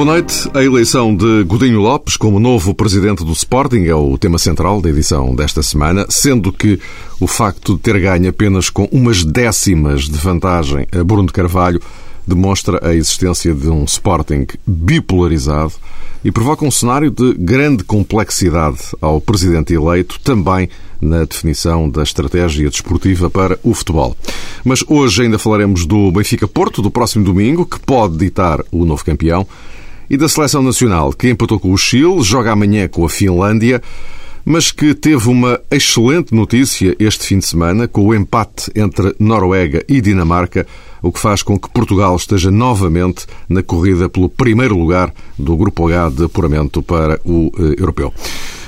Boa noite. A eleição de Godinho Lopes como novo presidente do Sporting é o tema central da edição desta semana, sendo que o facto de ter ganho apenas com umas décimas de vantagem a Bruno de Carvalho demonstra a existência de um Sporting bipolarizado e provoca um cenário de grande complexidade ao presidente eleito, também na definição da estratégia desportiva para o futebol. Mas hoje ainda falaremos do Benfica Porto, do próximo domingo, que pode ditar o novo campeão, e da seleção nacional, que empatou com o Chile, joga amanhã com a Finlândia mas que teve uma excelente notícia este fim de semana com o empate entre Noruega e Dinamarca, o que faz com que Portugal esteja novamente na corrida pelo primeiro lugar do Grupo H de apuramento para o eh, Europeu.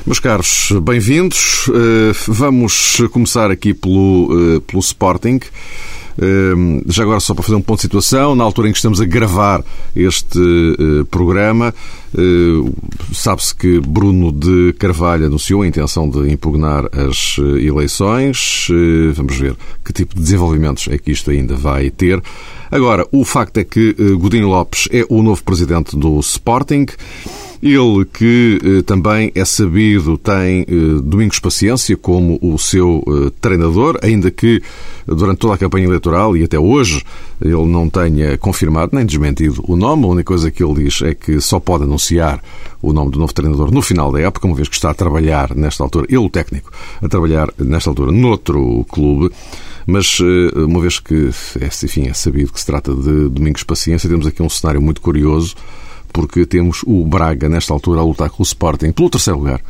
Meus caros, bem-vindos. Eh, vamos começar aqui pelo, eh, pelo Sporting. Ehm, já agora, só para fazer um ponto de situação, na altura em que estamos a gravar este eh, programa, eh, sabe-se que Bruno de Carvalho anunciou a intenção de impugnar as eh, eleições. Vamos ver que tipo de desenvolvimentos é que isto ainda vai ter. Agora, o facto é que Godinho Lopes é o novo presidente do Sporting. Ele que eh, também é sabido, tem eh, Domingos Paciência como o seu eh, treinador, ainda que durante toda a campanha eleitoral e até hoje ele não tenha confirmado nem desmentido o nome. A única coisa que ele diz é que só pode anunciar o nome do novo treinador no final da época, uma vez que está a trabalhar nesta altura, ele, o técnico, a trabalhar nesta altura noutro clube. Mas, uma vez que é, enfim, é sabido que se trata de Domingos Paciência, temos aqui um cenário muito curioso porque temos o Braga, nesta altura, a lutar com o Sporting pelo terceiro lugar.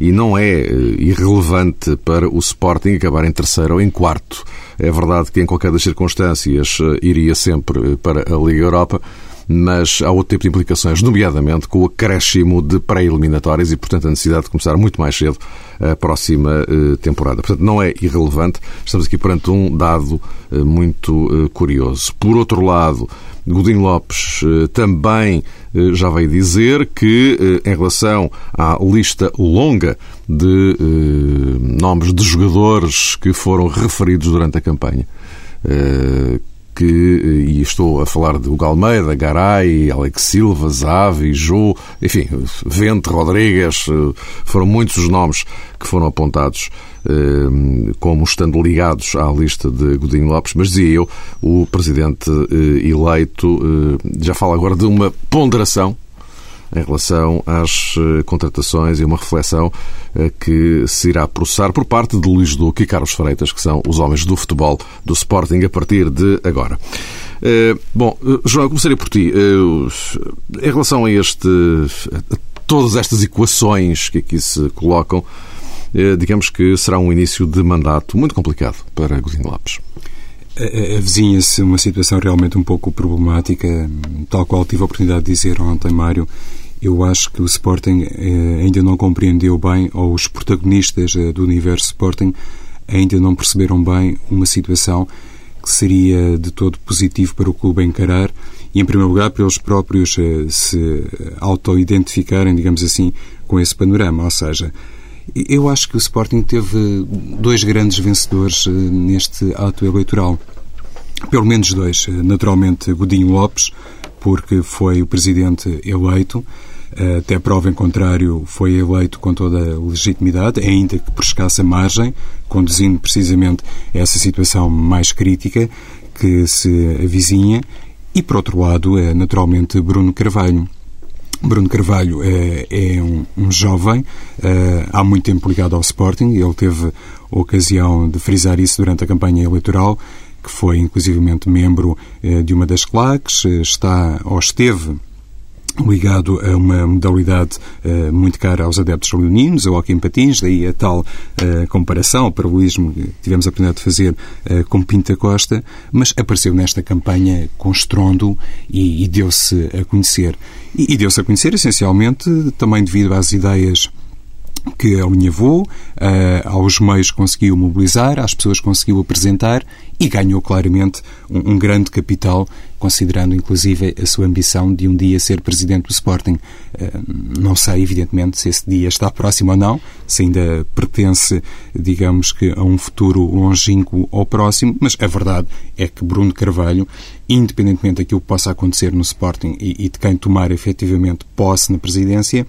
E não é eh, irrelevante para o Sporting acabar em terceiro ou em quarto. É verdade que, em qualquer das circunstâncias, eh, iria sempre eh, para a Liga Europa, mas há outro tipo de implicações, nomeadamente com o acréscimo de pré-eliminatórias e, portanto, a necessidade de começar muito mais cedo a próxima temporada. Portanto, não é irrelevante. Estamos aqui perante um dado muito curioso. Por outro lado, Godinho Lopes eh, também eh, já veio dizer que, eh, em relação à lista longa de nomes de jogadores que foram referidos durante a campanha, que, e estou a falar de Hugo Almeida, Garay, Alex Silva, Zavi, Jô, enfim, Vente, Rodrigues, foram muitos os nomes que foram apontados como estando ligados à lista de Godinho Lopes, mas dizia eu, o presidente eh, eleito eh, já fala agora de uma ponderação em relação às contratações e uma reflexão que se irá processar por parte de Luís Duque e Carlos Freitas, que são os homens do futebol do Sporting a partir de agora. Bom, João, começaria por ti. Em relação a este, a todas estas equações que aqui se colocam, eh, digamos que será um início de mandato muito complicado para Godinho Lopes. Avizinha-se uma situação realmente um pouco problemática, tal qual tive a oportunidade de dizer ontem, Mário. Eu acho que o Sporting eh, ainda não compreendeu bem, ou os protagonistas eh, do universo Sporting ainda não perceberam bem uma situação que seria de todo positivo para o clube encarar e, em primeiro lugar, para eles próprios se auto-identificarem, digamos assim, com esse panorama. Ou seja, eu acho que o Sporting teve dois grandes vencedores eh, neste ato eleitoral. Pelo menos dois. Eh, naturalmente, Godinho Lopes, porque foi o presidente eleito. Eh, até prova em contrário, foi eleito com toda a legitimidade, ainda que por escassa margem, conduzindo precisamente essa situação mais crítica que se avizinha. E, por outro lado, é naturalmente Bruno Carvalho Bruno Carvalho é, é um, um, jovem, é, há muito tempo ligado ao Sporting, ele teve a ocasião de frisar isso durante a campanha eleitoral, que foi inclusivamente membro é, de uma das claques, está ou esteve ligado a uma modalidade uh, muito cara aos adeptos leoninos, ao em patins, daí a tal uh, comparação, o paralelismo que tivemos a oportunidade de fazer uh, com Pinta Costa, mas apareceu nesta campanha com estrondo e, e deu-se a conhecer. E, e deu-se a conhecer, essencialmente, também devido às ideias que alinhavou, uh, aos meios conseguiu mobilizar, às pessoas conseguiu apresentar e ganhou claramente um, um, grande capital, considerando inclusive a sua ambição de um dia ser presidente do Sporting. Uh, não sei, evidentemente, se esse dia está próximo ou não, se ainda pertence, digamos que, a um futuro longínquo ou próximo, mas a verdade é que Bruno Carvalho, independentemente daquilo que possa acontecer no Sporting e, e de quem tomar efetivamente posse na presidência,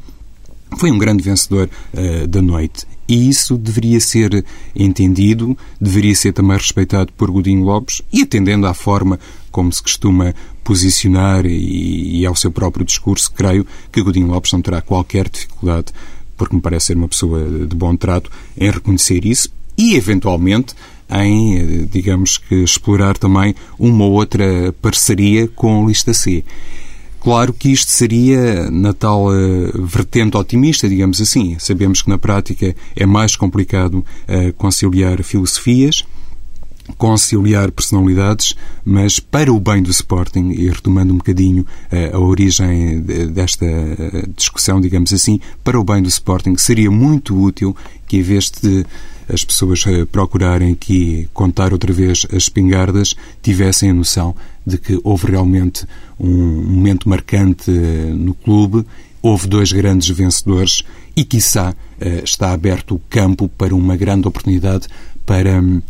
foi um grande vencedor uh, da noite. E isso deveria ser entendido, deveria ser também respeitado por Godinho Lopes e atendendo à forma como se costuma posicionar e, e ao seu próprio discurso, creio que Godinho Lopes não terá qualquer dificuldade, porque me parece ser uma pessoa de bom trato, em reconhecer isso e, eventualmente, em, eh, digamos que, explorar também uma ou outra parceria com a lista C. Claro que isto seria na tal uh, vertente otimista, digamos assim. Sabemos que na prática é mais complicado uh, conciliar filosofias, conciliar personalidades, mas para o bem do Sporting, e retomando um bocadinho uh, a origem desta discussão, digamos assim, para o bem do Sporting, seria muito útil que, em vez de as pessoas procurarem aqui contar outra vez as espingardas, tivessem a noção de que houve realmente um momento marcante eh, no clube, houve dois grandes vencedores e, quiçá, eh, está aberto o campo para uma grande oportunidade para hum,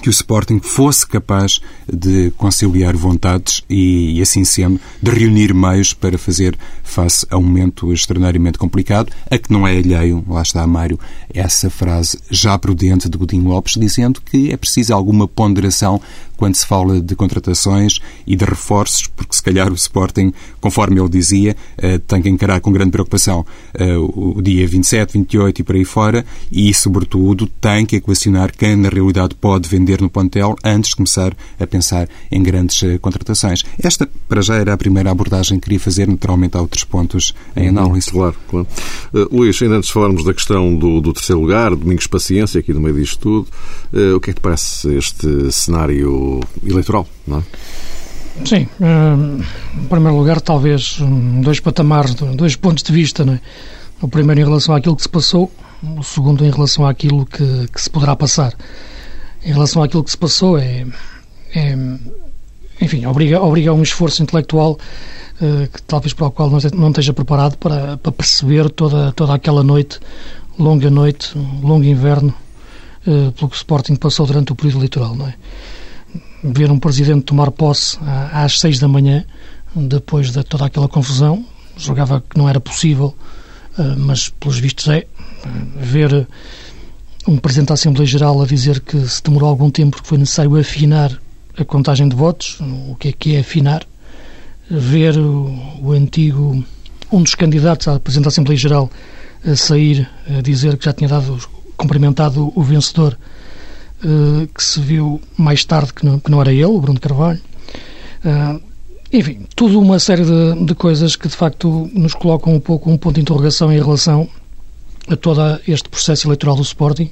que o Sporting fosse capaz de conciliar vontades e, assim sendo, de reunir meios para fazer face a um momento extraordinariamente complicado, a que não é alheio, lá está Mário, essa frase já prudente de Godinho Lopes, dizendo que é preciso alguma ponderação quando se fala de contratações e de reforços, porque se calhar o Sporting, conforme ele dizia, eh, tem que encarar com grande preocupação eh, o dia 27, 28 e por aí fora, e sobretudo tem que equacionar quem na realidade pode vender no plantel antes de começar a pensar em grandes eh, contratações. Esta, para já, era a primeira abordagem que queria fazer, naturalmente há outros pontos em uhum, análise. Claro, claro. Uh, Luís, ainda antes de falarmos da questão do, do terceiro lugar, Domingos Paciência, aqui no meio disto tudo, uh, o que é que te parece este cenário eleitoral, não é? Sim, em primeiro lugar, talvez dois patamares, dois pontos de vista. Não é? O primeiro em relação àquilo que se passou, o segundo em relação àquilo que, que se poderá passar. Em relação àquilo que se passou, é, é enfim, obriga, obriga a um esforço intelectual uh, que talvez para o qual não esteja preparado para, para perceber toda, toda aquela noite, longa noite, longo inverno, uh, pelo que o Sporting passou durante o período eleitoral, não é? ver um presidente tomar posse às seis da manhã, depois de toda aquela confusão, julgava que não era possível, eh, mas pelos vistos é, ver um presidente da Assembleia Geral a dizer que se demorou algum tempo porque foi necessário afinar a contagem de votos, o que é que é afinar, ver o, o antigo, um dos candidatos à presidente da Assembleia Geral a sair a dizer que já tinha dado, cumprimentado o vencedor uh, que se viu mais tarde que não, que não era ele, o Bruno Carvalho. Uh, enfim, tudo uma série de, de, coisas que de facto nos colocam um pouco um ponto de interrogação em relação a todo este processo eleitoral do Sporting.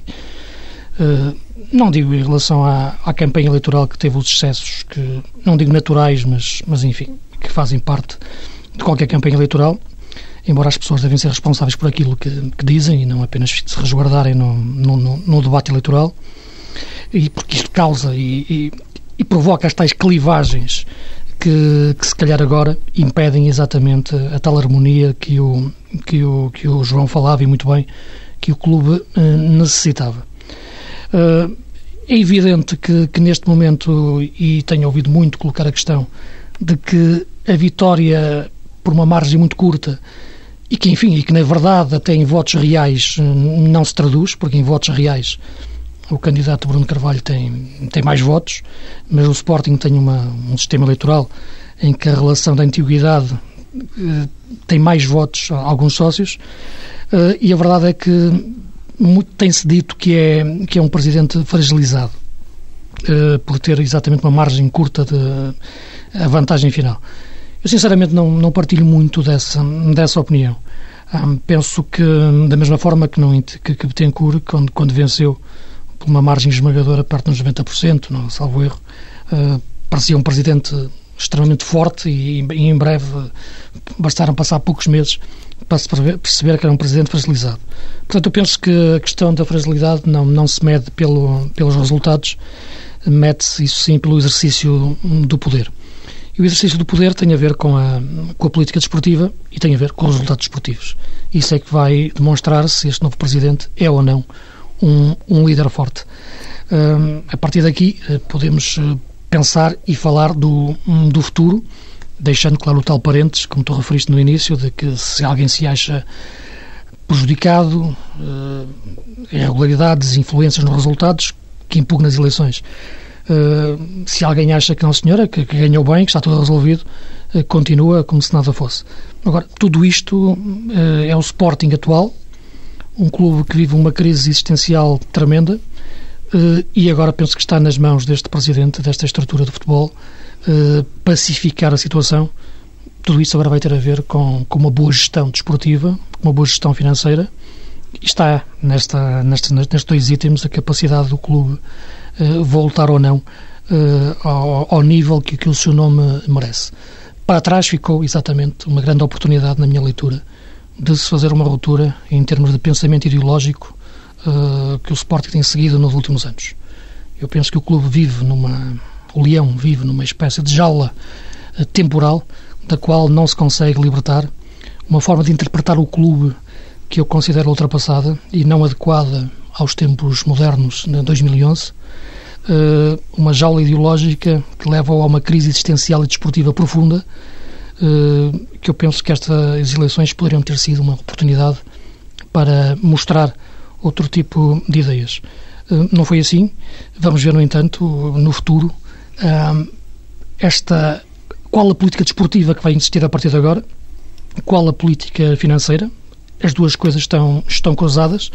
Uh, não digo em relação à, à, campanha eleitoral que teve os excessos que, não digo naturais, mas, mas enfim, que fazem parte de qualquer campanha eleitoral, embora as pessoas devem ser responsáveis por aquilo que, que dizem e não apenas se resguardarem no, no, no, no debate eleitoral e porque isto causa e, e, e provoca as tais clivagens que, que, se calhar agora impedem exatamente a tal harmonia que o, que o, que o João falava e muito bem que o clube uh, necessitava. Uh, é evidente que, que, neste momento, e tenho ouvido muito colocar a questão, de que a vitória por uma margem muito curta e que, enfim, e que na verdade até em votos reais eh, não se traduz, porque em votos reais o candidato Bruno Carvalho tem, tem mais votos, mas o Sporting tem uma, um sistema eleitoral em que a relação da antiguidade eh, tem mais votos a alguns sócios, eh, e a verdade é que tem-se dito que é, que é um presidente fragilizado, eh, por ter exatamente uma margem curta de vantagem final. Eu, sinceramente, não, não partilho muito dessa, dessa opinião. Um, penso que, da mesma forma que, não, que, que Betancourt, quando, quando venceu por uma margem esmagadora perto dos 90%, não, salvo erro. Uh, parecia um presidente extremamente forte e, e, em breve bastaram passar poucos meses para se perceber que era um presidente fragilizado. Portanto, eu penso que a questão da fragilidade não, não se mede pelo, pelos resultados, mete-se, isso sim, pelo exercício do poder. E o exercício do poder tem a ver com a, com a política desportiva e tem a ver com os resultados desportivos. Isso é que vai demonstrar se este novo presidente é ou não um, um líder forte. Uh, a partir daqui, uh, podemos uh, pensar e falar do, um, do futuro, deixando claro o tal parênteses, como tu referiste no início, de que se alguém se acha prejudicado, irregularidades, influências nos resultados, que impugna as eleições. Uh, se alguém acha que não, senhora, que, que ganhou bem, que está tudo resolvido, uh, continua como se nada fosse. Agora, tudo isto uh, é o Sporting atual, um clube que vive uma crise existencial tremenda e agora penso que está nas mãos deste presidente, desta estrutura de futebol, pacificar a situação. Tudo isso agora vai ter a ver com, com uma boa gestão desportiva, com uma boa gestão financeira. Está nesta, nesta, nestes dois itens a capacidade do clube uh, voltar ou não ao, ao, nível que, que o seu nome merece. Para trás ficou exatamente uma grande oportunidade, na minha leitura, de se fazer uma ruptura em termos de pensamento ideológico uh, que o Sporting tem seguido nos últimos anos. Eu penso que o clube vive numa. O Leão vive numa espécie de jaula temporal da qual não se consegue libertar. Uma forma de interpretar o clube que eu considero ultrapassada e não adequada aos tempos modernos de 2011. Eh, uma jaula ideológica que leva a uma crise existencial e desportiva profunda, que eu penso que estas eleições poderiam ter sido uma oportunidade para mostrar outro tipo de ideias. Eh, não foi assim. Vamos ver, no entanto, no futuro, esta qual a política desportiva que vai existir a partir de agora, qual a política financeira. As duas coisas estão, estão cruzadas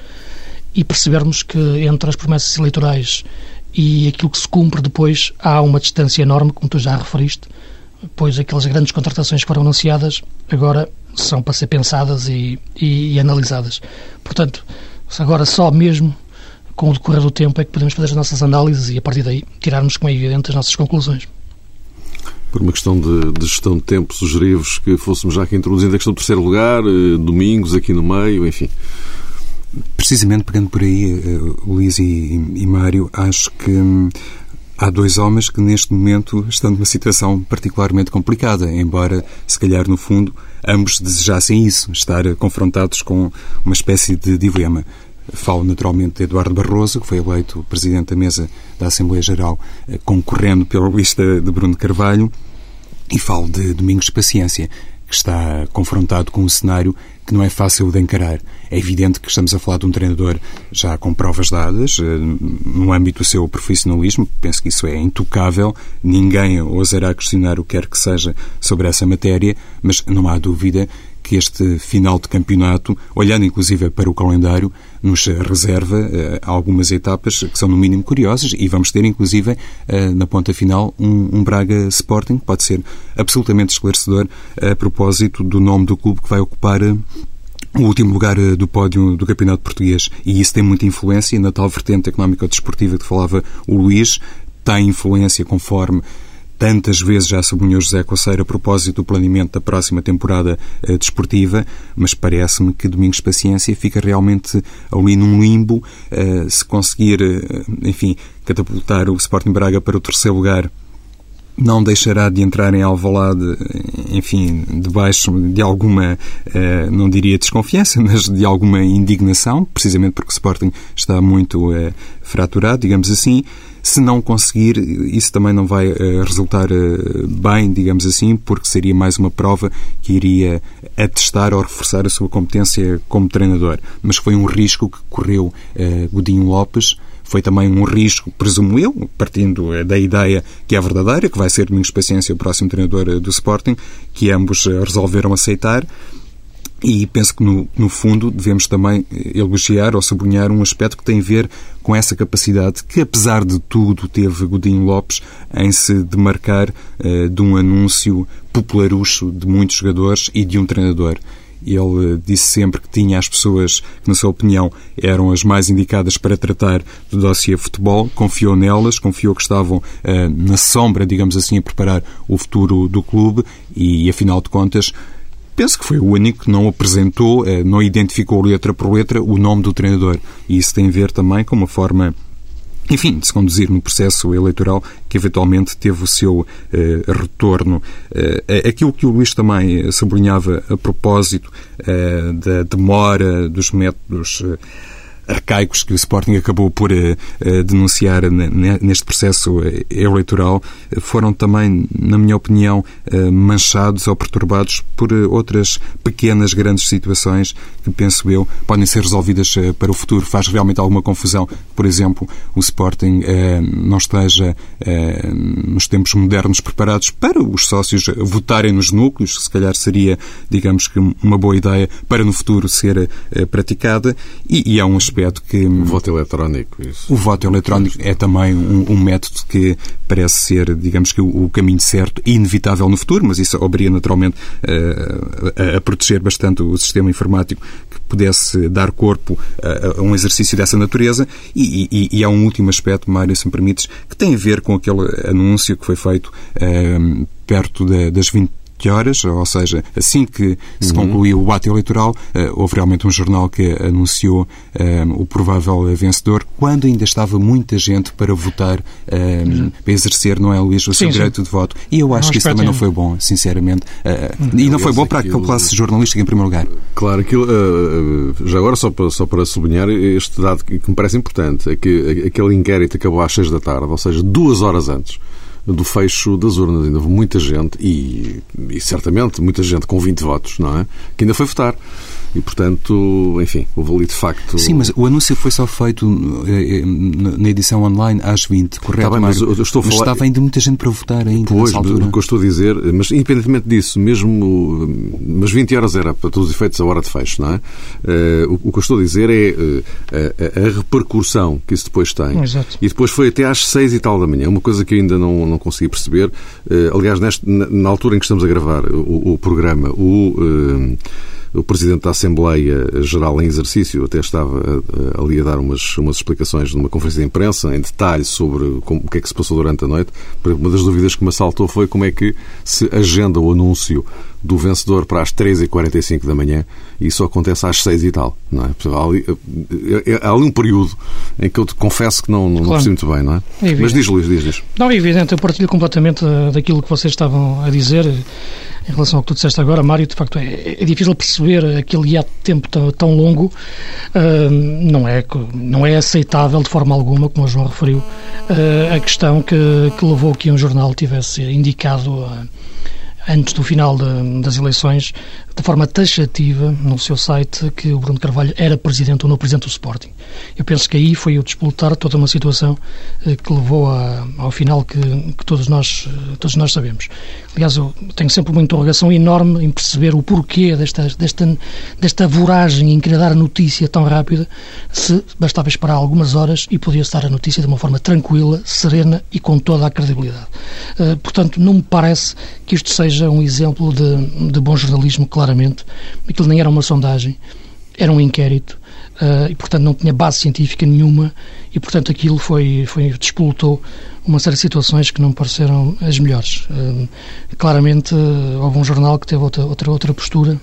e percebermos que entre as promessas eleitorais e aquilo que se cumpre depois há uma distância enorme, como tu já referiste, pois aquelas grandes contratações que foram anunciadas agora são para ser pensadas e, e, e analisadas. Portanto, agora só mesmo com o decorrer do tempo é que podemos fazer as nossas análises e a partir daí tirarmos, como é evidente, as nossas conclusões. Por uma questão de, de gestão de tempo, sugeri-vos que fôssemos já aqui introduzindo a questão do terceiro lugar, eh, domingos aqui no meio, enfim. Precisamente pegando por aí, uh, Luís e, e, Mário, acho que hum, há dois homens que neste momento estão numa situação particularmente complicada, embora, se calhar, no fundo, ambos desejassem isso, estar confrontados com uma espécie de dilema. Falo naturalmente de Eduardo Barroso, que foi eleito presidente da mesa da Assembleia Geral, eh, concorrendo pela lista de Bruno Carvalho, e falo de Domingos Paciência, que está confrontado com um cenário que não é fácil de encarar. É evidente que estamos a falar de um treinador já com provas dadas, eh, no âmbito do seu profissionalismo, penso que isso é intocável, ninguém ousará questionar o que quer que seja sobre essa matéria, mas não há dúvida que este final de campeonato, olhando inclusive para o calendário, nos reserva uh, algumas etapas que são no mínimo curiosas e vamos ter inclusive uh, na ponta final um, um, Braga Sporting que pode ser absolutamente esclarecedor a propósito do nome do clube que vai ocupar uh, o último lugar do pódio do Campeonato Português. E isso tem muita influência na tal vertente económico-desportiva que falava o Luís, tem influência conforme tantas vezes já sublinhou José Coceiro a propósito do planeamento da próxima temporada uh, desportiva, mas parece-me que Domingos Paciência fica realmente ali num limbo. Uh, se conseguir, uh, enfim, catapultar o Sporting Braga para o terceiro lugar, não deixará de entrar em Alvalade, enfim, debaixo de alguma, não diria desconfiança, mas de alguma indignação, precisamente porque o Sporting está muito fraturado, digamos assim. Se não conseguir, isso também não vai uh, resultar uh, bem, digamos assim, porque seria mais uma prova que iria atestar ou reforçar a sua competência como treinador. Mas foi um risco que correu uh, Godinho Lopes. Foi também um risco, presumo eu, partindo da ideia que é verdadeira, que vai ser Domingos Paciência o próximo treinador do Sporting, que ambos resolveram aceitar. E penso que, no, no, fundo, devemos também eh, elogiar ou sublinhar um aspecto que tem a ver com essa capacidade que, apesar de tudo, teve Godinho Lopes em se demarcar uh, de um anúncio popularucho de muitos jogadores e de um treinador. Ele uh, disse sempre que tinha as pessoas que, na sua opinião, eram as mais indicadas para tratar do dossiê futebol, confiou nelas, confiou que estavam na sombra, digamos assim, a preparar o futuro do clube e, afinal de contas, penso que foi o único que não apresentou, eh, não identificou letra por letra o nome do treinador. E isso tem a ver também com uma forma enfim, de se conduzir no processo eleitoral que eventualmente teve o seu eh, retorno. Eh, aquilo que o Luís também sublinhava a propósito eh, da demora dos métodos arcaicos que o Sporting acabou por uh, denunciar neste processo eh, eleitoral foram também, na minha opinião, manchados ou perturbados por outras pequenas, grandes situações que, penso eu, podem ser resolvidas para o futuro. Faz realmente alguma confusão, por exemplo, o Sporting não esteja nos tempos modernos preparados para os sócios votarem nos núcleos, se calhar seria, digamos que, uma boa ideia para no futuro ser praticada, e, e há um aspecto aspecto que... O voto eletrónico. Isso. O voto eletrónico é também um, um, método que parece ser, digamos que, o, o, caminho certo e inevitável no futuro, mas isso obriga naturalmente uh, a, a, proteger bastante o sistema informático que pudesse dar corpo a, a um exercício dessa natureza. E, e, e, há um último aspecto, Mário, se me permites, que tem a ver com aquele anúncio que foi feito uh, perto de, das 20 que horas, ou seja, assim que se uhum. concluiu o ato eleitoral, uh, houve realmente um jornal que anunciou uh, o provável vencedor, quando ainda estava muita gente para votar, uh, para exercer, não é, Luís, o seu sim, direito sim. de voto. E eu acho não que isso também não foi bom, sinceramente. Uhum. E não foi bom para aquilo... a classe jornalística, em primeiro lugar. Claro, aquilo, já agora, só para, só para sublinhar este dado que me parece importante, é que aquele inquérito acabou às seis da tarde, ou seja, duas horas antes do fecho das urnas. Ainda houve muita gente, e, e certamente muita gente com 20 votos, não é? Que ainda foi votar. E, portanto, enfim, houve ali de facto. Sim, mas o anúncio foi só feito eh, eh, na edição online às 20, correto? Está bem, mas eu estou a falar... mas estava ainda muita gente para votar ainda. Pois, o que eu estou a dizer, mas independentemente disso, mesmo. Mas 20 horas era, para todos os efeitos, a hora de fecho, não é? Uh, o, que eu estou a dizer é uh, a, a, repercussão que isso depois tem. Exato. E depois foi até às 6 e tal da manhã, uma coisa que eu ainda não, não consegui perceber. Uh, aliás, neste, na, na, altura em que estamos a gravar o, o programa, o o Presidente da Assembleia Geral em exercício até estava eh, ali a dar umas, umas explicações numa conferência de imprensa em detalhe sobre como, o que é que se passou durante a noite. Uma das dúvidas que me assaltou foi como é que se agenda o anúncio do vencedor para as 3h45 da manhã e isso acontece às 6 e tal. Não é? Há, ali, eh, eh, há ali um período em que eu te confesso que não, não, claro. percebi muito bem, não é? é Mas diz, Luís, diz, diz. Não, é evidente, eu partilho completamente daquilo que vocês estavam a dizer em relação ao que tu disseste agora, Mário, de facto é, é difícil perceber aquele hiato de tempo tão, longo, uh, não, é, não é aceitável de forma alguma, como o João referiu, uh, a questão que, que levou que um jornal tivesse indicado uh, antes do final de, das eleições de forma taxativa no seu site que o Bruno Carvalho era presidente ou não presidente do Sporting. Eu penso que aí foi o despoltar toda uma situação eh, que levou a, ao final que, que, todos, nós, eh, todos nós sabemos. Aliás, eu tenho sempre uma interrogação enorme em perceber o porquê desta, desta, desta voragem em querer dar a notícia tão rápida, se bastava esperar algumas horas e podia-se dar a notícia de uma forma tranquila, serena e com toda a credibilidade. Uh, portanto, não me parece que isto seja um exemplo de, de bom jornalismo, claro claramente. Aquilo nem era uma sondagem, era um inquérito uh, e, portanto, não tinha base científica nenhuma e, portanto, aquilo foi, foi despolutou uma série de situações que não pareceram as melhores. Uh, claramente, uh, houve um jornal que teve outra, outra, outra postura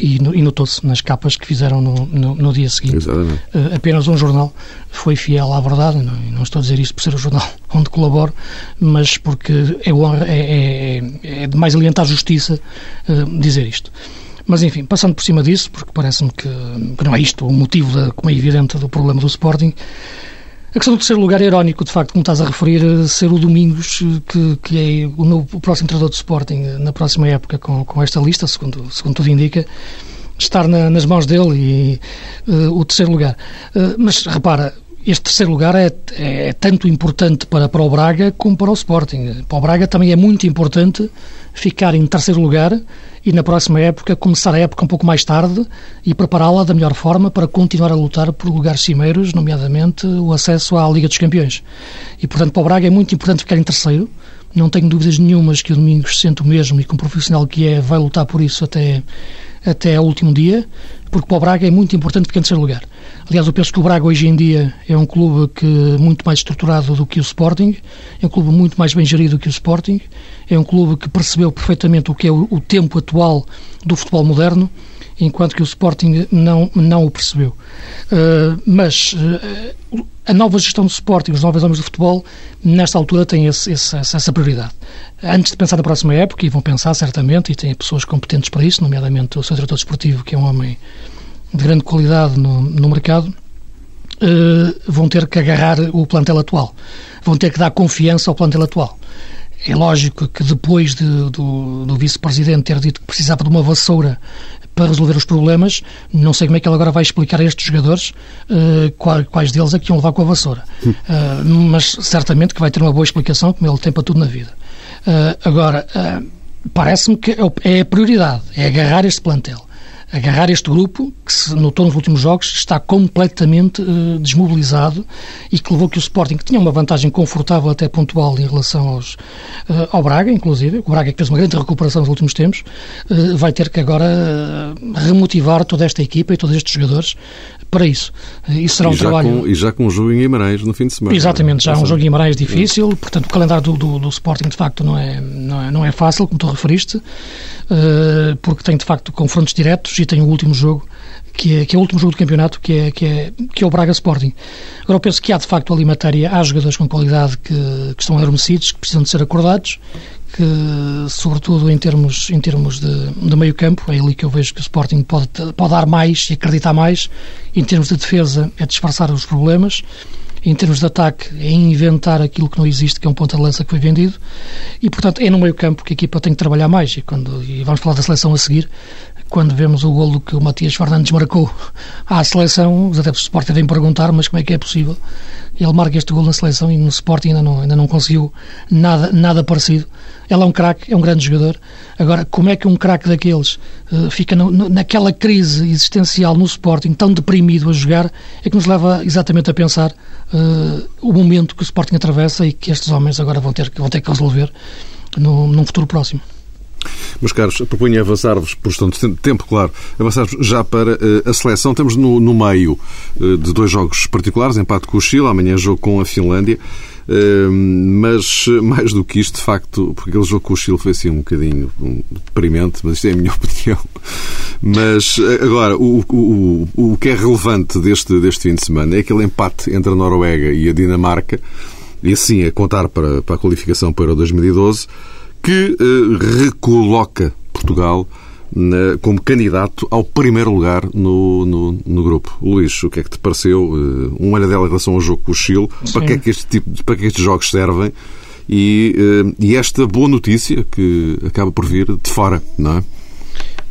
e, e notou-se nas capas que fizeram no, no, no dia seguinte. Uh, apenas um jornal foi fiel à verdade, não, não, estou a dizer isto por ser o jornal onde colaboro, mas porque é, é, é, é de mais alientar justiça uh, dizer isto. Mas, enfim, passando por cima disso, porque parece-me que, que, não é isto o motivo, de, como é evidente, do problema do Sporting, a questão do terceiro lugar é irónico, de facto, como estás a referir, eh, ser o Domingos, eh, que, que é o, novo, o próximo treinador do Sporting eh, na próxima época com, com esta lista, segundo, segundo tudo indica, estar na, nas mãos dele e uh, o terceiro lugar. Uh, mas repara, este terceiro lugar é, é, tanto importante para, para o Braga como para o Sporting. Para o Braga também é muito importante ficar em terceiro lugar e na próxima época começar a época um pouco mais tarde e prepará-la da melhor forma para continuar a lutar por lugares cimeiros, nomeadamente o acesso à Liga dos Campeões. E, portanto, para o Braga é muito importante ficar em terceiro. Não tenho dúvidas nenhumas que o Domingos sente o mesmo e, como profissional que é, vai lutar por isso até, até ao último dia, porque para o Braga é muito importante ficar em terceiro lugar. Aliás, eu penso que o Braga hoje em dia é um clube que muito mais estruturado do que o Sporting, é um clube muito mais bem gerido do que o Sporting, é um clube que percebeu perfeitamente o que é o, o tempo atual do futebol moderno enquanto que o Sporting não, não o percebeu. Uh, mas uh, a nova gestão do Sporting, os novos homens do futebol, nesta altura têm esse, esse, essa prioridade. Antes de pensar na próxima época, e vão pensar certamente, e têm pessoas competentes para isso, nomeadamente o seu diretor desportivo, que é um homem de grande qualidade no, no mercado, uh, vão ter que agarrar o plantel atual. Vão ter que dar confiança ao plantel atual. É lógico que depois de, do, do vice-presidente ter dito que precisava de uma vassoura para resolver os problemas, não sei como é que ele agora vai explicar a estes jogadores uh, quais deles é que iam levar com a vassoura. Uh, mas certamente que vai ter uma boa explicação, como ele tem para tudo na vida. Uh, agora, parece-me que é, é a prioridade, é agarrar este plantel agarrar este grupo, que se notou nos últimos jogos, está completamente uh, desmobilizado e que levou que o Sporting, que tinha uma vantagem confortável até pontual em relação aos, uh, ao Braga, inclusive, o Braga que fez uma grande recuperação nos últimos tempos, uh, vai ter que agora remotivar toda esta equipa e todos estes jogadores para isso. Isso será um trabalho... Com, e já com um jogo em Guimarães no fim de semana. Exatamente, já é um jogo em Guimarães difícil, portanto o calendário do, do, do, Sporting de facto não é, não é, não é fácil, como tu referiste, porque tem de facto confrontos diretos e tem o último jogo que é, que é o último jogo do campeonato, que é, que é, que é o Braga Sporting. Agora, eu penso que há, de facto, ali matéria, há jogadores com qualidade que, que estão adormecidos, que precisam de ser acordados, que, sobretudo em termos, em termos de, de meio campo, é ali que eu vejo que o Sporting pode, pode dar mais e acreditar mais. Em termos de defesa, é disfarçar os problemas. Em termos de ataque, é inventar aquilo que não existe, que é um ponto de lança que foi vendido. E, portanto, é no meio campo que a equipa tem que trabalhar mais. E, quando, e vamos falar da seleção a seguir, quando vemos o golo que o Matias Fernandes marcou à seleção, os adeptos do Sporting devem perguntar, mas como é que é possível? Ele marca este golo na seleção e no Sporting ainda não, ainda não conseguiu nada, nada parecido. Ele é um craque, é um grande jogador. Agora, como é que um craque daqueles uh, fica no, naquela crise existencial no Sporting, tão deprimido a jogar, é que nos leva exatamente a pensar uh, o momento que o Sporting atravessa e que estes homens agora vão ter, vão ter que resolver num futuro próximo. Meus caros, proponho avançar-vos, por de tempo, claro, avançar-vos já para uh, a seleção. Estamos no, no meio uh, de dois jogos particulares, empate com o Chile, amanhã jogo com a Finlândia. Uh, mas mais do que isto, de facto, porque aquele jogo com o Chile foi assim um bocadinho deprimente, mas isto é a minha opinião. Mas agora, o, o, o que é relevante deste, deste fim de semana é aquele empate entre a Noruega e a Dinamarca, e assim a contar para, para a qualificação para 2012 que uh, recoloca Portugal como candidato ao primeiro lugar no, no, no, grupo. Luís, o que é que te pareceu? Uh, um olha dela em relação ao jogo com o Chile. Para que é que, este tipo, para que estes jogos servem? E, uh, e esta boa notícia que acaba por vir de fora, não é?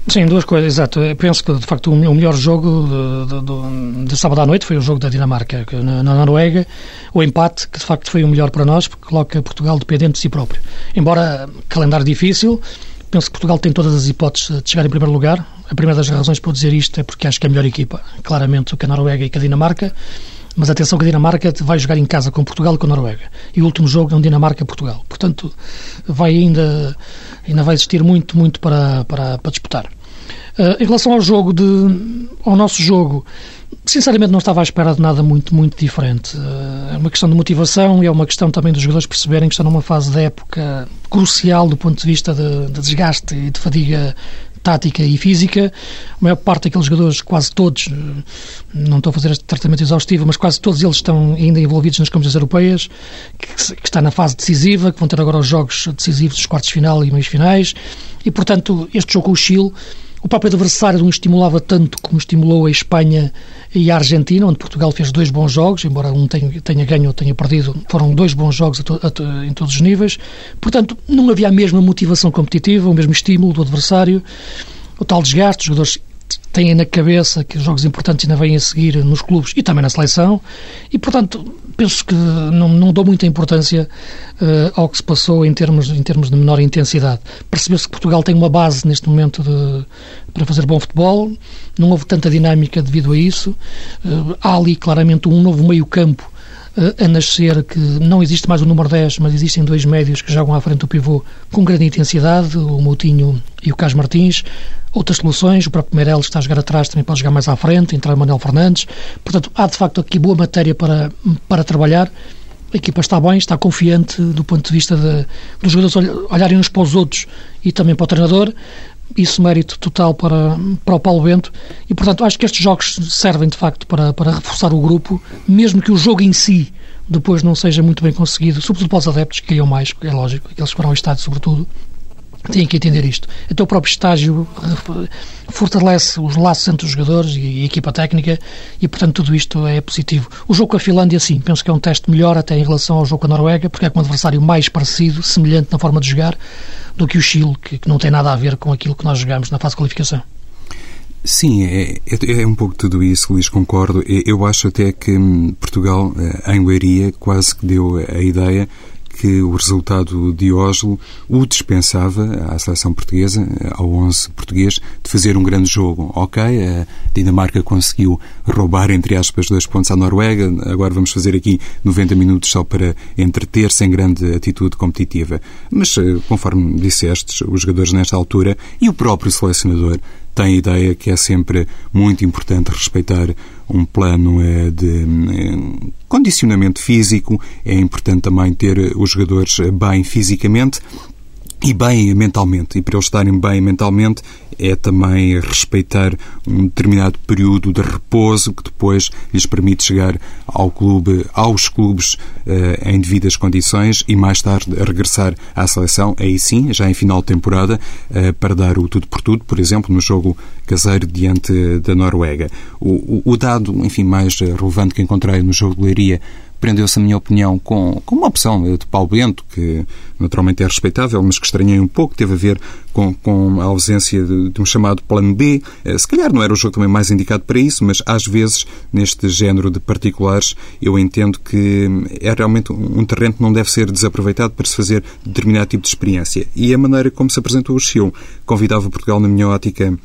Sim, duas coisas, exato. Eu penso que, de facto, o melhor jogo de, de, de, sábado à noite foi o jogo da Dinamarca na, na, Noruega. O empate, que de facto foi o melhor para nós, porque coloca Portugal dependente de si próprio. Embora calendário difícil, penso que Portugal tem todas as hipóteses de chegar em primeiro lugar. A primeira das razões para dizer isto é porque acho que é a melhor equipa, claramente, que a Noruega e que a Dinamarca. Mas atenção que a Dinamarca vai jogar em casa com Portugal e com a Noruega. E o último jogo é um Dinamarca-Portugal. Portanto, vai ainda, ainda vai existir muito, muito para, para, para disputar. Uh, em relação ao jogo, de, ao nosso jogo, sinceramente não estava à espera de nada muito, muito diferente. Uh, é uma questão de motivação e é uma questão também dos jogadores perceberem que estão numa fase da época crucial do ponto de vista de, de desgaste e de fadiga tática e física. A maior parte daqueles jogadores, quase todos, não estou a fazer este tratamento exaustivo, mas quase todos eles estão ainda envolvidos nas competições europeias, que, que, está na fase decisiva, que vão ter agora os jogos decisivos dos quartos de final e meios finais. E, portanto, este jogo com o Chile o próprio adversário não estimulava tanto como estimulou a Espanha e a Argentina, onde Portugal fez dois bons jogos, embora um tenha, tenha ganho ou tenha perdido, foram dois bons jogos a to, a, em todos os níveis. Portanto, não havia a mesma motivação competitiva, o mesmo estímulo do adversário, o tal desgaste, os jogadores têm na cabeça que os jogos importantes ainda vêm a seguir nos clubes e também na seleção, e portanto penso que não, não dou muita importância uh, ao que se passou em termos, em termos de menor intensidade. Percebeu-se que Portugal tem uma base neste momento de, para fazer bom futebol, não houve tanta dinâmica devido a isso. Uh, há ali claramente um novo meio-campo a nascer que não existe mais o número 10, mas existem dois médios que jogam à frente do pivô com grande intensidade, o Moutinho e o Cas Martins outras soluções. O próprio Meireles está a jogar atrás, também pode jogar mais à frente, entrar Manuel Fernandes. Portanto, há de facto aqui boa matéria para, para trabalhar. A equipa está bem, está confiante do ponto de vista de, dos jogadores olharem uns para os outros e também para o treinador. Isso mérito total para, para o Paulo Bento. E, portanto, acho que estes jogos servem de facto para, para reforçar o grupo, mesmo que o jogo em si depois não seja muito bem conseguido, sobretudo para os adeptos que queriam mais, é lógico, aqueles que foram ao estádio, sobretudo, têm que entender isto. Então o próprio estágio fortalece os laços entre os jogadores e a equipa técnica e, portanto, tudo isto é positivo. O jogo com a Finlândia, sim, penso que é um teste melhor até em relação ao jogo com a Noruega, porque é com um adversário mais parecido, semelhante na forma de jogar, do que o Chile, que, que não tem nada a ver com aquilo que nós jogamos na fase de qualificação. Sim, é, é, é, um pouco tudo isso, Luís, concordo. Eu acho até que hum, Portugal, eh, em Leiria, quase que deu a ideia que o resultado de Oslo o dispensava à seleção portuguesa, ao 11 português, de fazer um grande jogo. Ok, a Dinamarca conseguiu roubar, entre aspas, dois pontos à Noruega, agora vamos fazer aqui 90 minutos só para entreter sem grande atitude competitiva. Mas, eh, conforme disseste, os jogadores nesta altura e o próprio selecionador tem a ideia que é sempre muito importante respeitar um plano eh, de eh, condicionamento físico, é importante também ter os jogadores bem fisicamente e bem mentalmente. E para eles estarem bem mentalmente é também respeitar um determinado período de repouso que depois lhes permite chegar ao clube, aos clubes eh, em devidas condições e mais tarde regressar à seleção, aí sim, já em final de temporada, eh, para dar o tudo por tudo, por exemplo, no jogo caseiro diante da Noruega. O, o, o dado, enfim, mais relevante que encontrei no jogo de Leiria prendeu-se, a minha opinião, com, com uma opção de Paulo Bento, que naturalmente é respeitável, mas que estranhei um pouco, teve a ver com, com a ausência de, de, um chamado plano B. Eh, se calhar não era o jogo também mais indicado para isso, mas às vezes, neste género de particulares, eu entendo que é realmente um terreno que não deve ser desaproveitado para se fazer determinado tipo de experiência. E a maneira como se apresentou o Chile convidava Portugal, na minha ótica,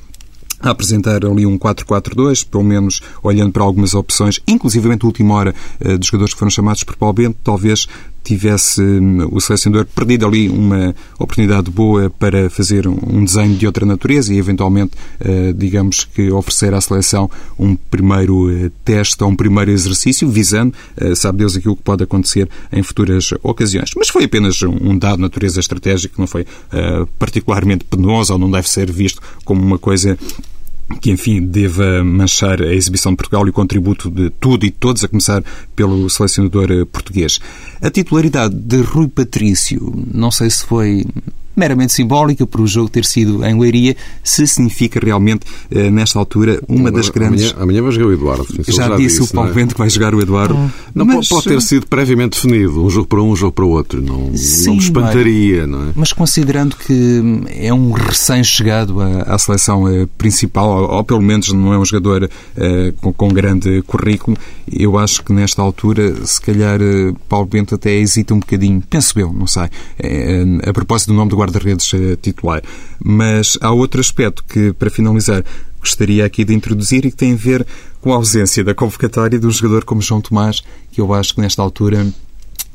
a apresentar ali um 4-4-2, pelo menos olhando para algumas opções, inclusivamente a última hora eh, dos jogadores que foram chamados por Paulo Bento, talvez tivesse hum, o selecionador perdido ali uma oportunidade boa para fazer um desenho de outra natureza e, eventualmente, eh, digamos que oferecer à seleção um primeiro eh, teste ou um primeiro exercício, visando, sabe Deus, aquilo que pode acontecer em futuras ocasiões. Mas foi apenas um dado de natureza estratégica, não foi particularmente penoso ou não deve ser visto como uma coisa que, enfim, deva manchar a exibição de Portugal e o contributo de tudo e todos, a começar pelo selecionador eh, português. A titularidade de Rui Patrício, não sei se foi meramente simbólica por o jogo ter sido em Leiria, se significa realmente, eh, nesta altura, uma das grandes... Amanhã, amanhã vai jogar o Eduardo. Já, já, disse, disse o Paulo Bento é? que vai jogar o Eduardo. Não, mas... pode ter sido previamente definido, um jogo para um, um jogo para o outro. Não, Sim, não me espantaria, não é? Mas considerando que é um recém-chegado à, à, seleção eh, principal, ou, ou, pelo menos não é um jogador uh, com, com grande currículo, eu acho que nesta altura, se calhar, Paulo Bento até hesita um bocadinho, penso eu, não sei, a propósito do nome do guarda guarda-redes eh, titular. Mas há outro aspecto que, para finalizar, gostaria aqui de introduzir e que tem a ver com a ausência da convocatória de um jogador como João Tomás, que eu acho que nesta altura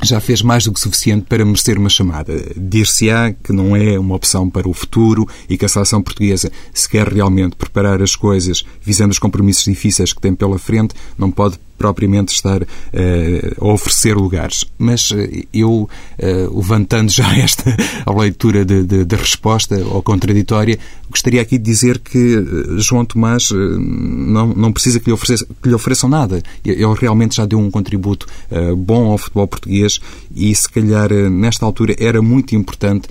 já fez mais do que suficiente para merecer uma chamada. Dir-se-á que não é uma opção para o futuro e que a seleção portuguesa, se quer realmente preparar as coisas visando os compromissos difíceis que tem pela frente, não pode propriamente estar uh, a oferecer lugares. Mas uh, eu, uh, levantando já esta leitura de, de, de, resposta ou contraditória, gostaria aqui de dizer que João Tomás não, não precisa que lhe, ofereça, que lhe ofereçam nada. Ele realmente já deu um contributo bom ao futebol português e, se calhar, nesta altura era muito importante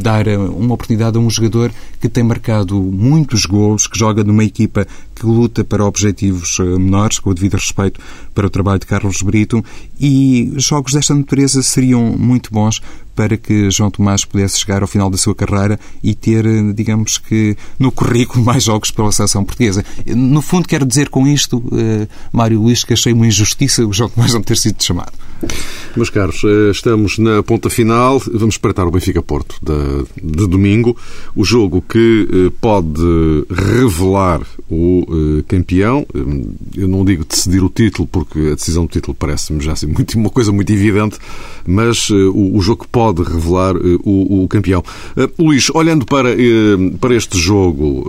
dar uma oportunidade a um jogador que tem marcado muitos golos, que joga numa equipa que luta para objetivos menores, com o devido respeito para o trabalho de Carlos Brito e jogos desta natureza seriam muito bons para que João Tomás pudesse chegar ao final da sua carreira e ter, digamos que, no currículo mais jogos pela seleção portuguesa. No fundo, quero dizer com isto, uh, Mário Luís, que achei uma injustiça o João Tomás não ter sido chamado. Meus caros, eh, estamos na ponta final. Vamos espreitar o Benfica-Porto de, de, domingo. O jogo que eh, pode revelar o campeão. Eu não digo decidir o título, porque a decisão do título parece-me já ser muito, uma coisa muito evidente, mas o, o jogo pode revelar uh, o, o, campeão. Uh, Luís, olhando para, uh, para este jogo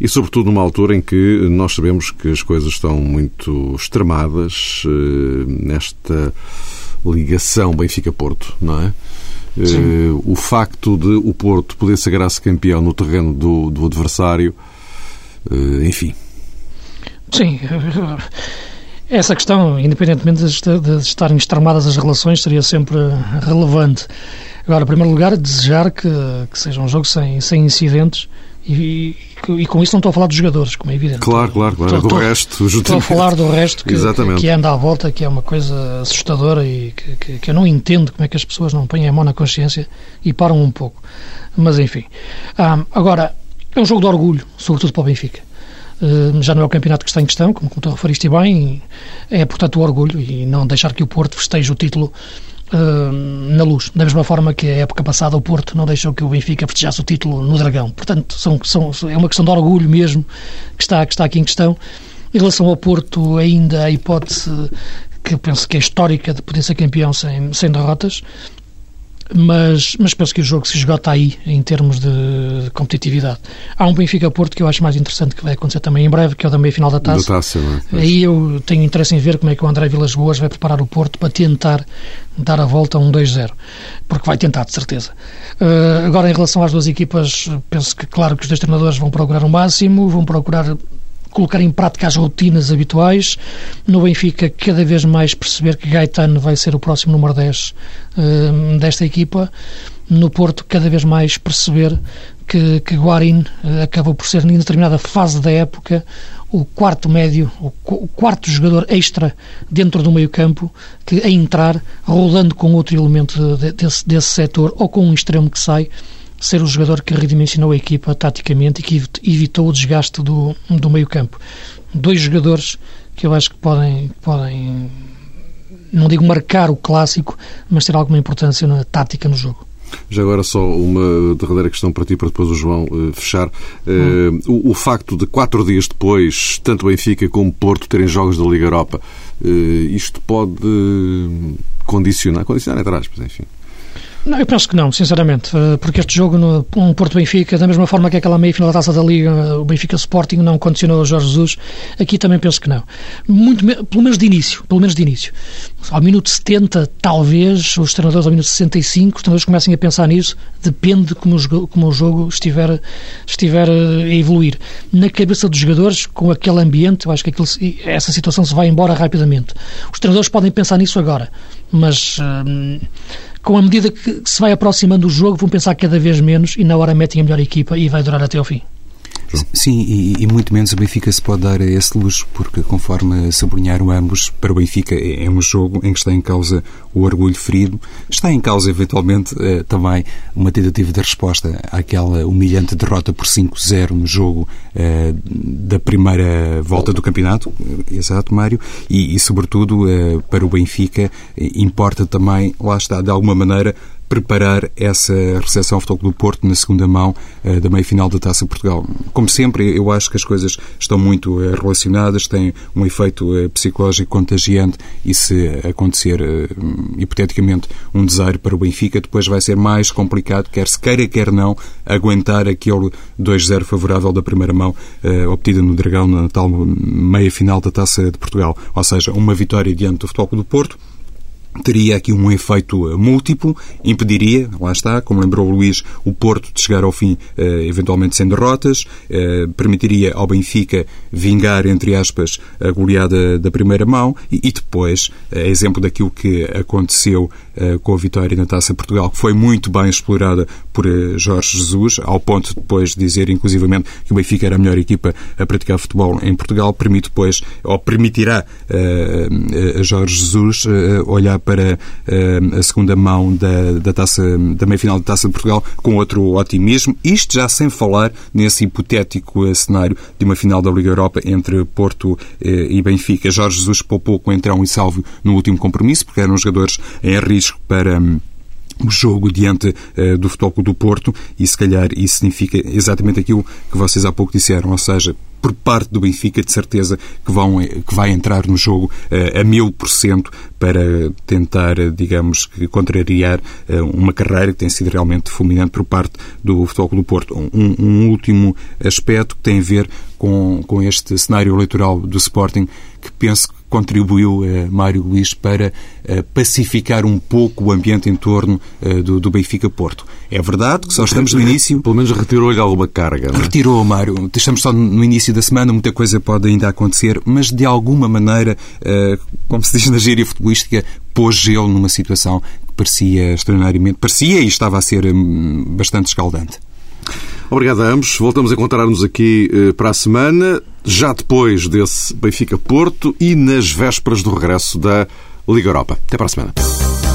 e sobretudo numa altura em que nós sabemos que as coisas estão muito extremadas nesta ligação Benfica-Porto, não é? Uh, o facto de o Porto poder sagrar-se campeão no terreno do, do adversário, uh, enfim. Sim, essa questão, independentemente de, estarem extremadas as relações, seria sempre relevante. Agora, em primeiro lugar, desejar que, que seja um jogo sem, sem incidentes e, e, e, com isso não estou a falar dos jogadores, como é evidente. Claro, claro, claro. Estou, do estou, resto, Estou a falar do resto que, que, que, anda à volta, que é uma coisa assustadora e que, que, eu não entendo como é que as pessoas não põem a mão na consciência e param um pouco. Mas enfim. Um, agora, é um jogo de orgulho, sobretudo para o Benfica. Uh, já não é o campeonato que está em questão, como, tu referiste bem, é portanto o orgulho e não deixar que o Porto festeje o título uh, na luz. Da mesma forma que a época passada o Porto não deixou que o Benfica festejasse o título no Dragão. Portanto, são, são, é uma questão de orgulho mesmo que está, que está aqui em questão. Em relação ao Porto, ainda a hipótese que eu penso que é histórica de poder ser campeão sem, sem derrotas mas, mas penso que o jogo se esgota aí em termos de competitividade. Há um Benfica-Porto que eu acho mais interessante que vai acontecer também em breve, que é o da meia-final da taça. taça é? Aí eu tenho interesse em ver como é que o André Vilas Boas vai preparar o Porto para tentar dar a volta a um 2-0, porque vai tentar, de certeza. Uh, agora, em relação às duas equipas, penso que, claro, que os dois treinadores vão procurar o máximo, vão procurar colocar em prática as rotinas habituais. No Benfica, cada vez mais perceber que Gaetano vai ser o próximo número 10 uh, eh, desta equipa. No Porto, cada vez mais perceber que, que Guarin uh, acabou por ser, em determinada fase da época, o quarto médio, o, o quarto jogador extra dentro do meio-campo, que a entrar, rodando com outro elemento de, desse, desse setor ou com um extremo que sai, ser o jogador que redimensionou a equipa taticamente e que evitou o desgaste do, do meio campo. Dois jogadores que eu acho que podem, podem, não digo marcar o clássico, mas ter alguma importância na tática no jogo. Já agora só uma derradeira questão para ti, para depois o João uh, fechar. Uh, o, o, facto de quatro dias depois, tanto Benfica como Porto terem jogos da Liga Europa, uh, isto pode condicionar, condicionar entre aspas, enfim, não, eu penso que não, sinceramente, eh, porque este jogo no um Porto Benfica, da mesma forma que aquela meia final da Taça da Liga, o Benfica Sporting não condicionou o Jorge Jesus, aqui também penso que não. Muito, pelo menos de início, pelo menos de início. Ao minuto 70, talvez, os treinadores ao minuto 65, os treinadores comecem a pensar nisso, depende de como o, como o jogo estiver, estiver eh, a evoluir. Na cabeça dos jogadores, com aquele ambiente, eu acho que aquilo, essa situação se vai embora rapidamente. Os treinadores podem pensar nisso agora, mas hum, com a medida que se vai aproximando o jogo, vão pensar cada vez menos e na hora metem a melhor equipa e vai durar até ao fim. Sim, e, e, muito menos o Benfica se pode dar esse luxo, porque conforme sublinharam ambos, para o Benfica é, é um jogo em que está em causa o orgulho ferido, está em causa eventualmente eh, também uma tentativa de resposta àquela humilhante derrota por 5-0 no jogo eh, da primeira volta do campeonato, exato, Mário, e, e sobretudo eh, para o Benfica importa também, lá está, de alguma maneira, preparar essa recepção ao Futebol do Porto na segunda mão uh, da meia-final da Taça Portugal. Como sempre, eu acho que as coisas estão muito uh, relacionadas, têm um efeito uh, psicológico contagiante e se acontecer, hipoteticamente, um desaire para o Benfica, depois vai ser mais complicado, quer se queira, quer não, aguentar aquele 2-0 favorável da primeira mão obtida no Dragão na tal meia-final da Taça de Portugal. Ou seja, uma vitória diante do Futebol do Porto, teria aqui um efeito eh, múltiplo, impediria, lá está, como lembrou o Luís, o Porto de chegar ao fim eh, eventualmente sem derrotas, eh, permitiria ao Benfica vingar, entre aspas, a goleada da primeira mão e, depois, exemplo daquilo que aconteceu com a vitória na Taça Portugal, que foi muito bem explorada por Jorge Jesus, ao ponto de depois dizer, inclusivamente, que o Benfica era a melhor equipa a praticar futebol em Portugal, permite depois, ou permitirá a Jorge Jesus olhar para uh, a segunda mão da, da taça, da meia-final da Taça de Portugal com outro otimismo. Isto já sem falar nesse hipotético cenário de uma final da Liga Europa entre Porto uh, e Benfica. Jorge Jesus poupou com Entrão e Salvo no último compromisso, porque eram jogadores em risco para. O jogo diante uh, do Futebol do Porto e se calhar isso significa exatamente aquilo que vocês há pouco disseram, ou seja, por parte do Benfica, de certeza que, vão, que vai entrar no jogo uh, a mil por cento para tentar, digamos, contrariar uh, uma carreira que tem sido realmente fulminante por parte do Futebol do Porto. Um, um, último aspecto que tem a ver com, com este cenário eleitoral do Sporting, que penso que contribuiu Mário Luís para pacificar um pouco o ambiente em torno do, do Benfica-Porto. É verdade que só estamos no início... Pelo menos retirou-lhe alguma carga. Não é? Retirou, Mário. Estamos só no início da semana, muita coisa pode ainda acontecer, mas de alguma maneira, como se diz na gíria futebolística, pôs gelo numa situação que parecia extraordinariamente... Parecia e estava a ser hum, bastante escaldante. Obrigado a ambos. Voltamos a encontrar-nos aqui eh, para a semana, já depois desse Benfica-Porto e nas vésperas do regresso da Liga Europa. Até para a semana.